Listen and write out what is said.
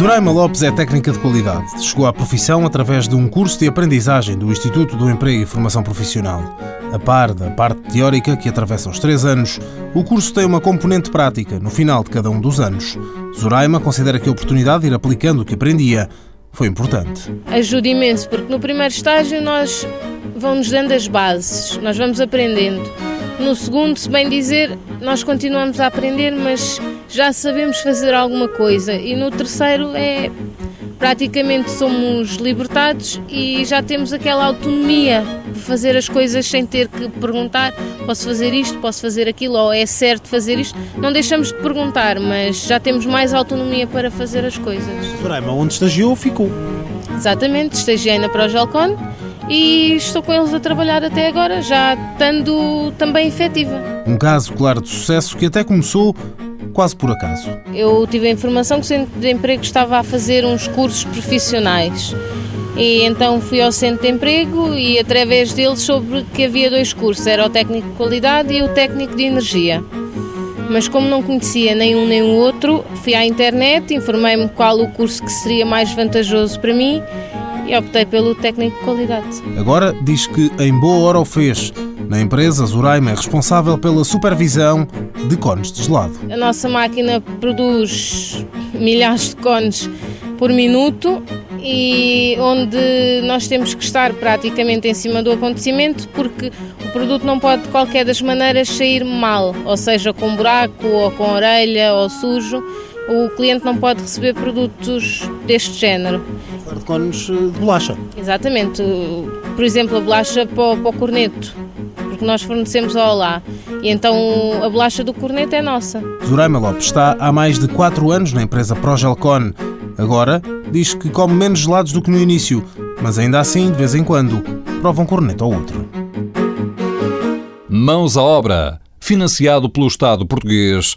Zoraima Lopes é técnica de qualidade. Chegou à profissão através de um curso de aprendizagem do Instituto do Emprego e Formação Profissional. A par da parte teórica, que atravessa os três anos, o curso tem uma componente prática no final de cada um dos anos. Zoraima considera que a oportunidade de ir aplicando o que aprendia foi importante. Ajuda imenso, porque no primeiro estágio nós vão-nos dando as bases, nós vamos aprendendo. No segundo, se bem dizer, nós continuamos a aprender, mas já sabemos fazer alguma coisa. E no terceiro é praticamente somos libertados e já temos aquela autonomia de fazer as coisas sem ter que perguntar posso fazer isto, posso fazer aquilo, ou é certo fazer isto. Não deixamos de perguntar, mas já temos mais autonomia para fazer as coisas. Soraima, onde estagiou, ficou. Exatamente, estagiei na Progelcon e estou com eles a trabalhar até agora, já estando também efetiva. Um caso claro de sucesso que até começou quase por acaso. Eu tive a informação que o Centro de Emprego estava a fazer uns cursos profissionais. E então fui ao centro de emprego e através deles soube que havia dois cursos, era o técnico de qualidade e o técnico de energia. Mas como não conhecia nem um nem o outro, fui à internet, informei-me qual o curso que seria mais vantajoso para mim e optei pelo técnico de qualidade. Agora diz que em boa hora o fez. Na empresa, Zoraima é responsável pela supervisão de cones de gelado. A nossa máquina produz milhares de cones por minuto e onde nós temos que estar praticamente em cima do acontecimento porque o produto não pode de qualquer das maneiras sair mal, ou seja, com buraco ou com orelha ou sujo. O cliente não pode receber produtos deste género. Cones de bolacha. Exatamente. Por exemplo, a bolacha para o, para o corneto porque nós fornecemos ao Olá. E então a bolacha do corneto é nossa. Zoraima Lopes está há mais de 4 anos na empresa Progelcon. Agora diz que come menos gelados do que no início, mas ainda assim, de vez em quando, prova um corneto ou outro. Mãos à obra, financiado pelo Estado português